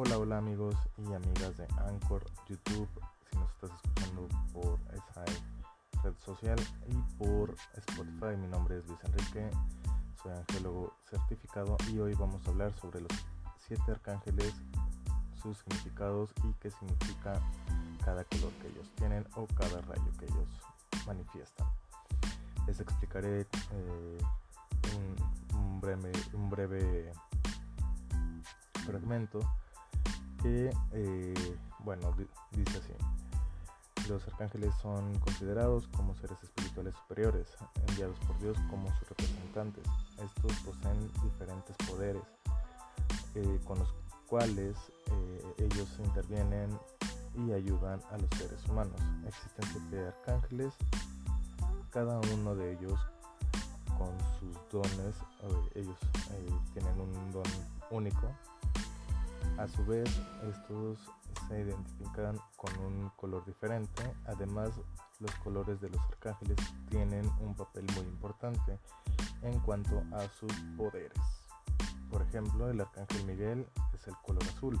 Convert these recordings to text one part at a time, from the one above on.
Hola, hola amigos y amigas de Anchor, YouTube, si nos estás escuchando por esa red social y por Spotify. Mi nombre es Luis Enrique, soy angiólogo certificado y hoy vamos a hablar sobre los siete arcángeles, sus significados y qué significa cada color que ellos tienen o cada rayo que ellos manifiestan. Les explicaré eh, un breve fragmento que, eh, bueno, dice así. Los arcángeles son considerados como seres espirituales superiores, enviados por Dios como sus representantes. Estos poseen diferentes poderes eh, con los cuales eh, ellos intervienen y ayudan a los seres humanos. Existen siete arcángeles, cada uno de ellos con sus dones, ellos tienen un don único a su vez, estos se identifican con un color diferente. Además, los colores de los arcángeles tienen un papel muy importante en cuanto a sus poderes. Por ejemplo, el arcángel Miguel es el color azul.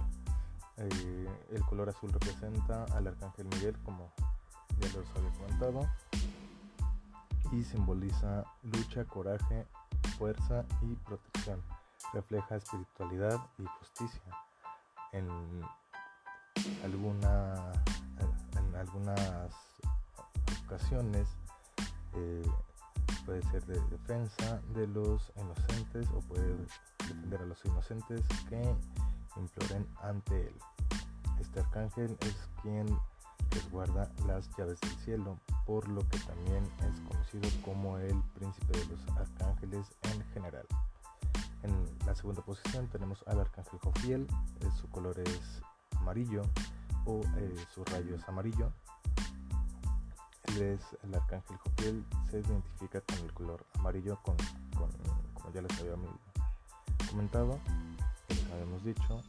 Eh, el color azul representa al arcángel Miguel, como ya los había comentado, y simboliza lucha, coraje, fuerza y protección. Refleja espiritualidad y justicia en, alguna, en algunas ocasiones eh, puede ser de defensa de los inocentes o puede defender a los inocentes que imploren ante él. Este arcángel es quien resguarda las llaves del cielo, por lo que también es conocido como el príncipe de los arcángeles en general. En la segunda posición tenemos al arcángel Jofiel, eh, su color es amarillo o eh, su rayo es amarillo. Es el arcángel Jofiel, se identifica con el color amarillo, como ya les había comentado, les habíamos dicho,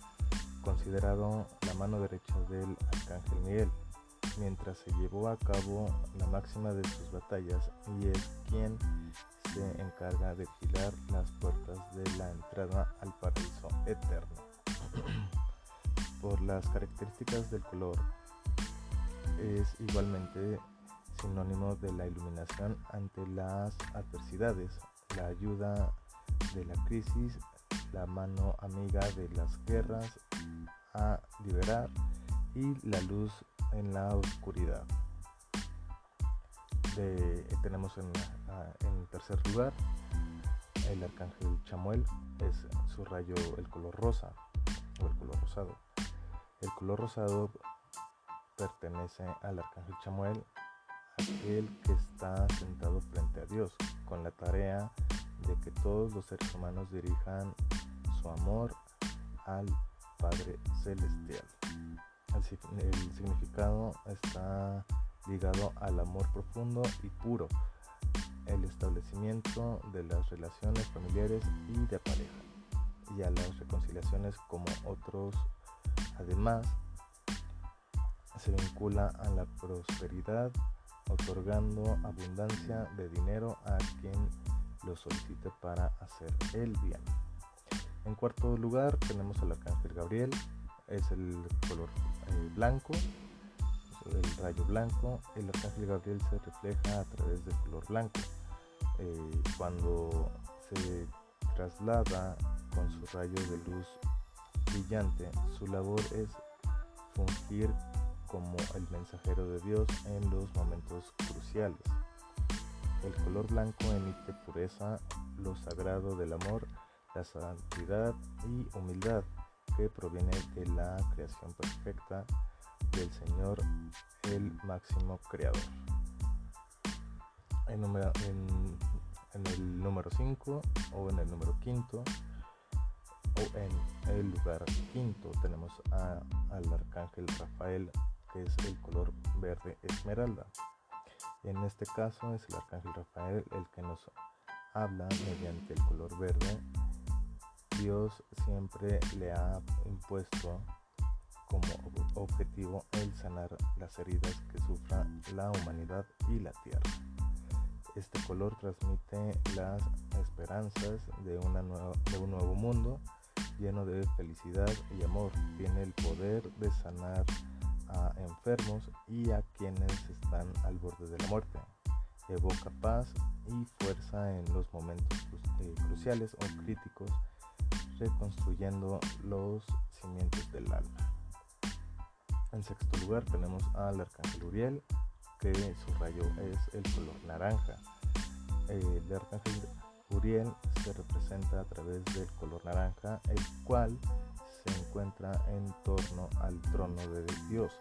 considerado la mano derecha del arcángel Miguel, mientras se llevó a cabo la máxima de sus batallas y es quien encarga de vigilar las puertas de la entrada al paraíso eterno. Por las características del color, es igualmente sinónimo de la iluminación ante las adversidades, la ayuda de la crisis, la mano amiga de las guerras a liberar y la luz en la oscuridad tenemos en, en, tercer lugar el arcángel Chamuel, es su rayo el color rosa o el color rosado. El color rosado pertenece al arcángel Chamuel, aquel que está sentado frente a Dios, con la tarea de que todos los seres humanos dirijan su amor al Padre Celestial. el significado está ligado al amor profundo y puro, el establecimiento de las relaciones familiares y de pareja, y a las reconciliaciones como otros. Además, se vincula a la prosperidad, otorgando abundancia de dinero a quien lo solicite para hacer el bien. En cuarto lugar tenemos al arcángel Gabriel, es el color eh, blanco, el rayo blanco, el arcángel Gabriel se refleja a través del color blanco. Eh, cuando se traslada con su rayo de luz brillante, su labor es fungir como el mensajero de Dios en los momentos cruciales. El color blanco emite pureza, lo sagrado del amor, la santidad y humildad que proviene de la creación perfecta del Señor el máximo creador. En, el número 5 o en el número quinto o en el lugar quinto tenemos al arcángel Rafael que es el color verde esmeralda. En este caso es el arcángel Rafael el que nos habla mediante el color verde. Dios siempre le ha impuesto como objetivo el sanar las heridas que sufra la humanidad y la tierra. Este color transmite las esperanzas de, una de un nuevo mundo lleno de felicidad y amor. Tiene el poder de sanar a enfermos y a quienes están al borde de la muerte. Evoca paz y fuerza en los momentos eh, cruciales o críticos, reconstruyendo los cimientos del alma. En sexto lugar tenemos al arcángel Uriel, que su rayo es el color naranja. El arcángel Uriel se representa a través del color naranja, el cual se encuentra en torno al trono de Dios,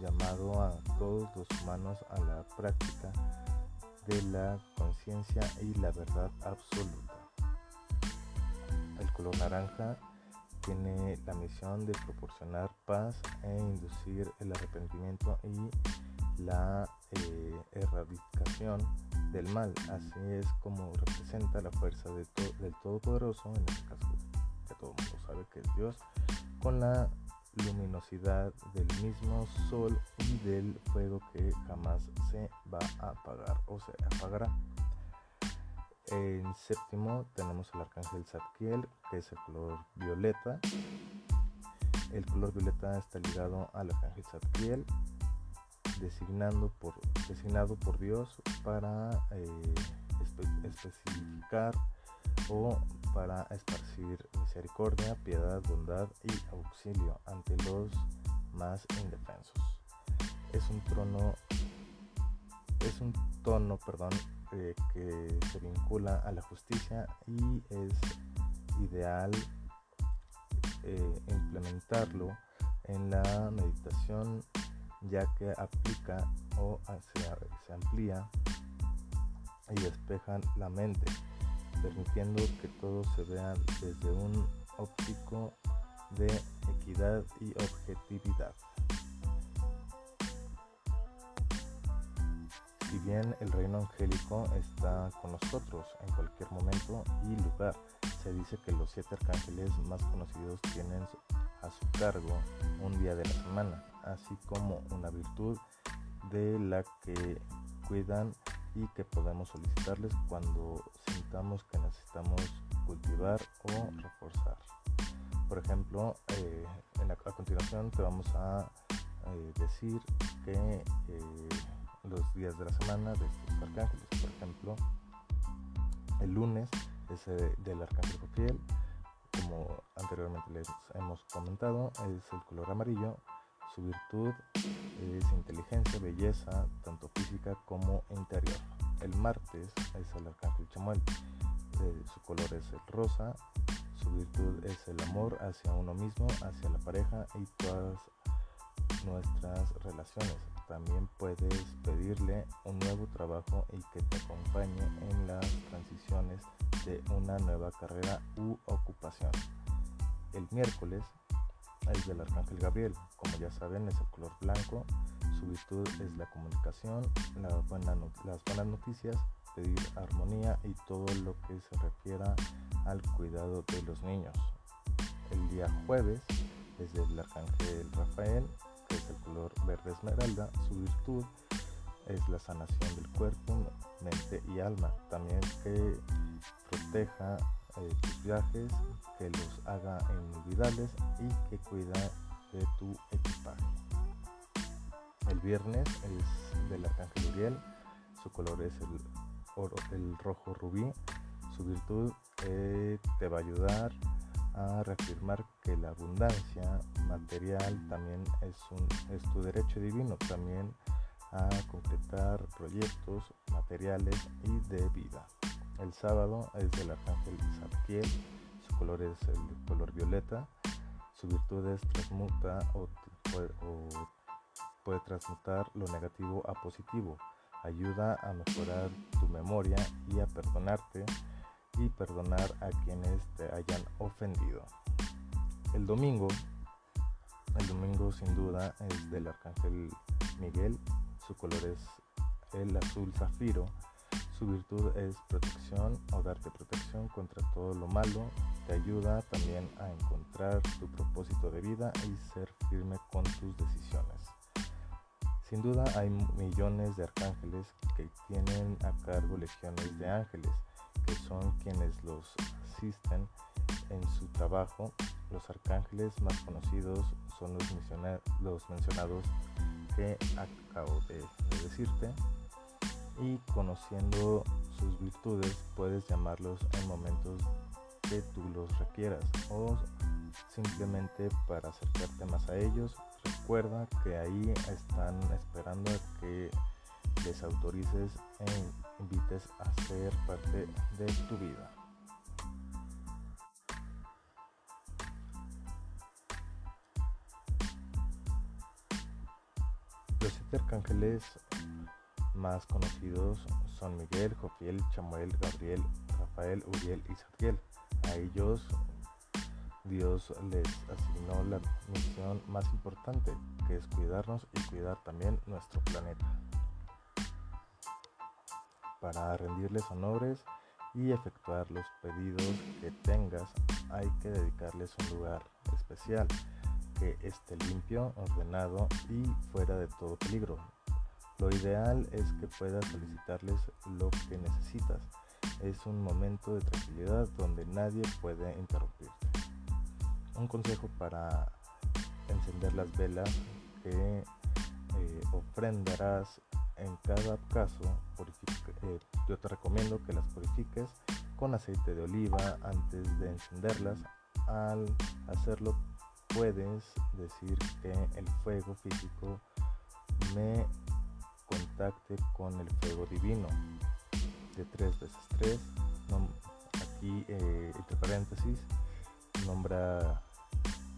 llamado a todos los humanos a la práctica de la conciencia y la verdad absoluta. El color naranja tiene la misión de proporcionar paz e inducir el arrepentimiento y la eh, erradicación del mal. Así es como representa la fuerza del Todopoderoso, en este caso que todo el mundo sabe que es Dios, con la luminosidad del mismo sol y del fuego que jamás se va a apagar o se apagará. En séptimo tenemos el arcángel Zadkiel, que es el color violeta. El color violeta está ligado al arcángel Zadkiel, designando por, designado por Dios para eh, especificar o para esparcir misericordia, piedad, bondad y auxilio ante los más indefensos. Es un trono, es un tono, perdón, eh, que se vincula a la justicia y es ideal eh, implementarlo en la meditación ya que aplica o se, amplía y despeja la mente, permitiendo que todo se vea desde un óptico de equidad y objetividad. Si bien el reino angélico está con nosotros en cualquier momento y lugar, se dice que los siete arcángeles más conocidos tienen a su cargo un día de la semana, así como una virtud de la que cuidan y que podemos solicitarles cuando sintamos que necesitamos cultivar o reforzar. Por ejemplo, eh, a continuación te vamos a eh, decir que eh, los días de la semana de estos arcángeles, por ejemplo, el lunes es del arcángel Jofiel, como anteriormente les hemos comentado, es el color amarillo. Su virtud es inteligencia, belleza, tanto física como interior. El martes es el arcángel Chamuel. Eh, su color es el rosa. Su virtud es el amor hacia uno mismo, hacia la pareja y todas nuestras relaciones. También puedes pedirle un nuevo trabajo y que te acompañe en las transiciones de una nueva carrera u ocupación. El miércoles es del Arcángel Gabriel, como ya saben es el color blanco, su virtud es la comunicación, las buenas noticias, pedir armonía y todo lo que se refiera al cuidado de los niños. El día jueves es del Arcángel Rafael, es el color verde esmeralda, su virtud es la sanación del cuerpo, mente y alma. También que proteja eh, tus viajes, que los haga inolvidables y que cuida de tu equipaje. El viernes es del Arcángel Uriel, su color es el, oro, el rojo rubí, su virtud eh, te va a ayudar a reafirmar que la abundancia material también es, tu derecho divino, también a concretar proyectos materiales y de vida. El sábado es del arcángel Zadkiel, su color es el color violeta, su virtud es transmuta o, puede transmutar lo negativo a positivo, ayuda a mejorar tu memoria y a perdonarte y perdonar a quienes te hayan ofendido. El domingo, el domingo sin duda es del arcángel Miguel, su color es el azul zafiro, su virtud es protección o darte protección contra todo lo malo, te ayuda también a encontrar tu propósito de vida y ser firme con tus decisiones. Sin duda hay millones de arcángeles que tienen a cargo legiones de ángeles son quienes los asisten en su trabajo. Los arcángeles más conocidos son los, los mencionados que acabo de, de decirte y conociendo sus virtudes puedes llamarlos en momentos que tú los requieras o simplemente para acercarte más a ellos. Recuerda que ahí están esperando a que les autorices e invites a ser parte de tu vida. Los siete arcángeles más conocidos son Miguel, Jofiel, Chamuel, Gabriel, Rafael, Uriel y Zadkiel. A ellos Dios les asignó la misión más importante, que es cuidarnos y cuidar también nuestro planeta. Para rendirles honores y efectuar los pedidos que tengas, hay que dedicarles un lugar especial, que esté limpio, ordenado y fuera de todo peligro. Lo ideal es que puedas solicitarles lo que necesitas. Es un momento de tranquilidad donde nadie puede interrumpirte. Un consejo para encender las velas que eh, ofrendarás en cada caso, eh, yo te recomiendo que las purifiques con aceite de oliva antes de encenderlas. Al hacerlo puedes decir que el fuego físico me contacte con el fuego divino de 3 veces 3 aquí eh, entre paréntesis nombra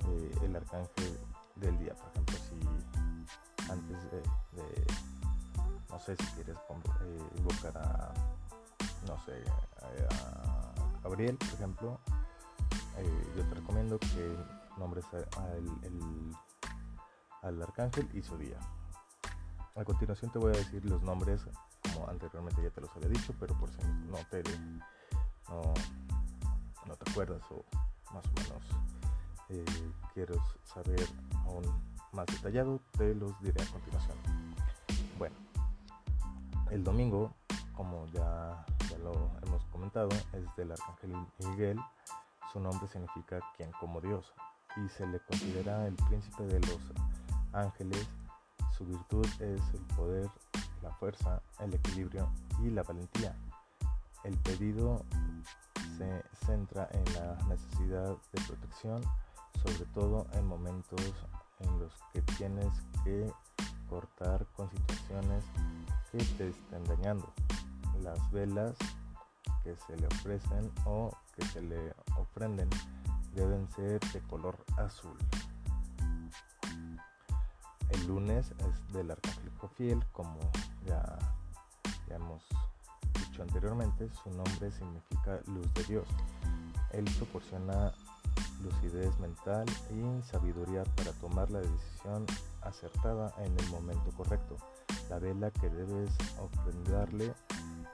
eh, el arcángel del día por ejemplo si antes de, no sé si quieres eh, invocar a no sé a, Gabriel por ejemplo yo te recomiendo que nombres al arcángel y su día a continuación te voy a decir los nombres, como anteriormente ya te los había dicho, pero por si no te, no, te acuerdas o más o menos eh, quieres saber aún más detallado, te los diré a continuación. Bueno, el domingo, como ya, ya lo hemos comentado, es del arcángel Miguel. Su nombre significa quien como Dios y se le considera el príncipe de los ángeles su virtud es el poder, la fuerza, el equilibrio y la valentía. El pedido se centra en la necesidad de protección, sobre todo en momentos en los que tienes que con situaciones que te estén dañando. Las velas que se le ofrecen o que se le ofrenden deben ser de color azul. El lunes es del arcángel Jofiel, como ya, hemos dicho anteriormente, su nombre significa luz de Dios. Él proporciona lucidez mental y sabiduría para tomar la decisión acertada en el momento correcto. La vela que debes ofrendarle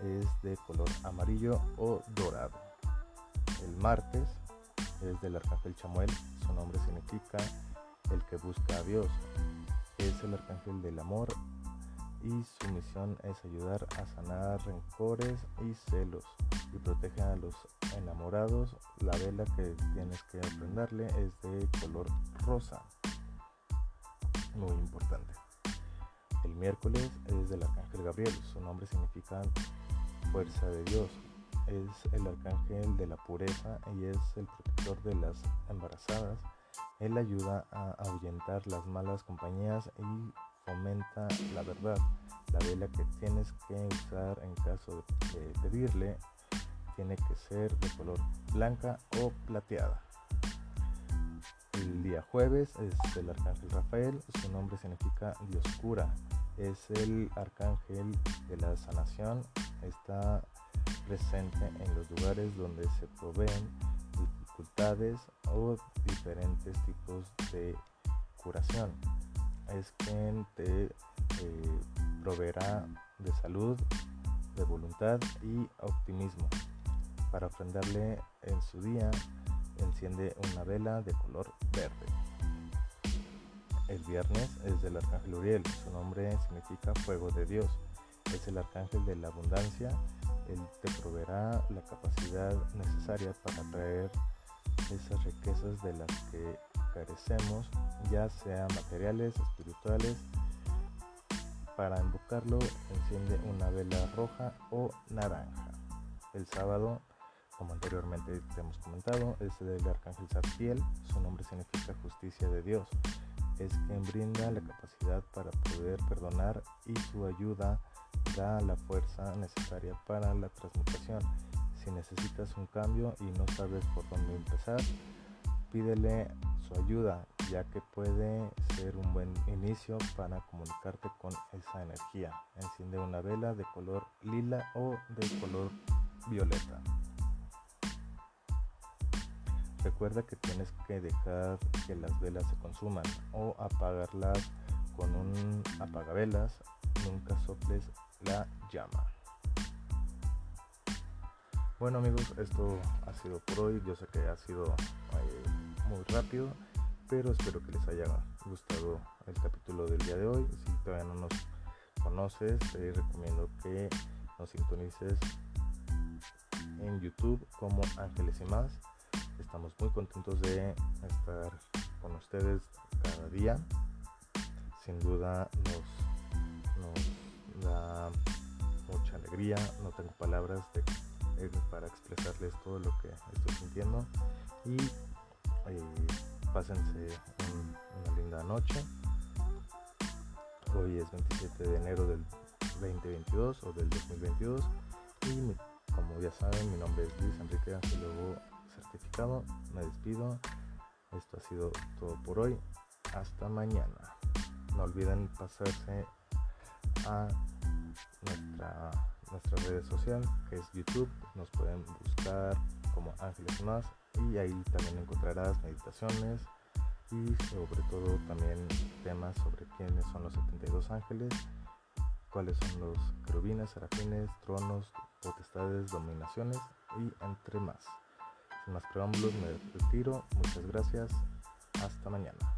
es de color amarillo o dorado. El martes es del arcángel Chamuel, su nombre significa el que busca a Dios es el arcángel del amor y su misión es ayudar a sanar rencores y celos y protege a los enamorados. La vela que tienes que aprenderle es de color rosa. Muy importante. El miércoles es del arcángel Gabriel. Su nombre significa fuerza de Dios. Es el arcángel de la pureza y es el protector de las embarazadas él ayuda a ahuyentar las malas compañías y fomenta la verdad. La vela que tienes que usar en caso de pedirle tiene que ser de color blanca o plateada. El día jueves es el arcángel Rafael, su nombre significa Dios cura. Es el arcángel de la sanación, está presente en los lugares donde se proveen o diferentes tipos de curación. Es quien te eh, proveerá de salud, de voluntad y optimismo. Para ofrendarle en su día, enciende una vela de color verde. El viernes es del arcángel Uriel, su nombre significa fuego de Dios. Es el arcángel de la abundancia, Él te proveerá la capacidad necesaria para traer esas riquezas de las que carecemos, ya sea materiales, espirituales. Para invocarlo, enciende una vela roja o naranja. El sábado, como anteriormente te hemos comentado, es del arcángel Zadkiel. Su nombre significa justicia de Dios. Es quien brinda la capacidad para poder perdonar y su ayuda da la fuerza necesaria para la transmutación. Si necesitas un cambio y no sabes por dónde empezar, pídele su ayuda, ya que puede ser un buen inicio para comunicarte con esa energía. Enciende una vela de color lila o de color violeta. Recuerda que tienes que dejar que las velas se consuman o apagarlas con un apagavelas. Nunca soples la llama. Bueno amigos, esto ha sido por hoy. Yo sé que ha sido eh, muy rápido, pero espero que les haya gustado el capítulo del día de hoy. Si todavía no nos conoces, te recomiendo que nos sintonices en YouTube como Ángeles y más. Estamos muy contentos de estar con ustedes cada día. Sin duda nos, da mucha alegría. No tengo palabras eh, para expresarles todo lo que estoy sintiendo. Y eh, pásense una linda noche. Hoy es 27 de enero del 2022 o del 2022 y como ya saben mi nombre es Luis Enrique Luego certificado. Me despido. Esto ha sido todo por hoy. Hasta mañana. No olviden pasarse a nuestra, nuestra red social que es YouTube. Nos pueden buscar como Ángeles Más y ahí también encontrarás meditaciones y sobre todo también temas sobre quiénes son los 72 ángeles, cuáles son los querubines, serafines, tronos, potestades, dominaciones y entre más. Más preámbulos me retiro, muchas gracias, hasta mañana.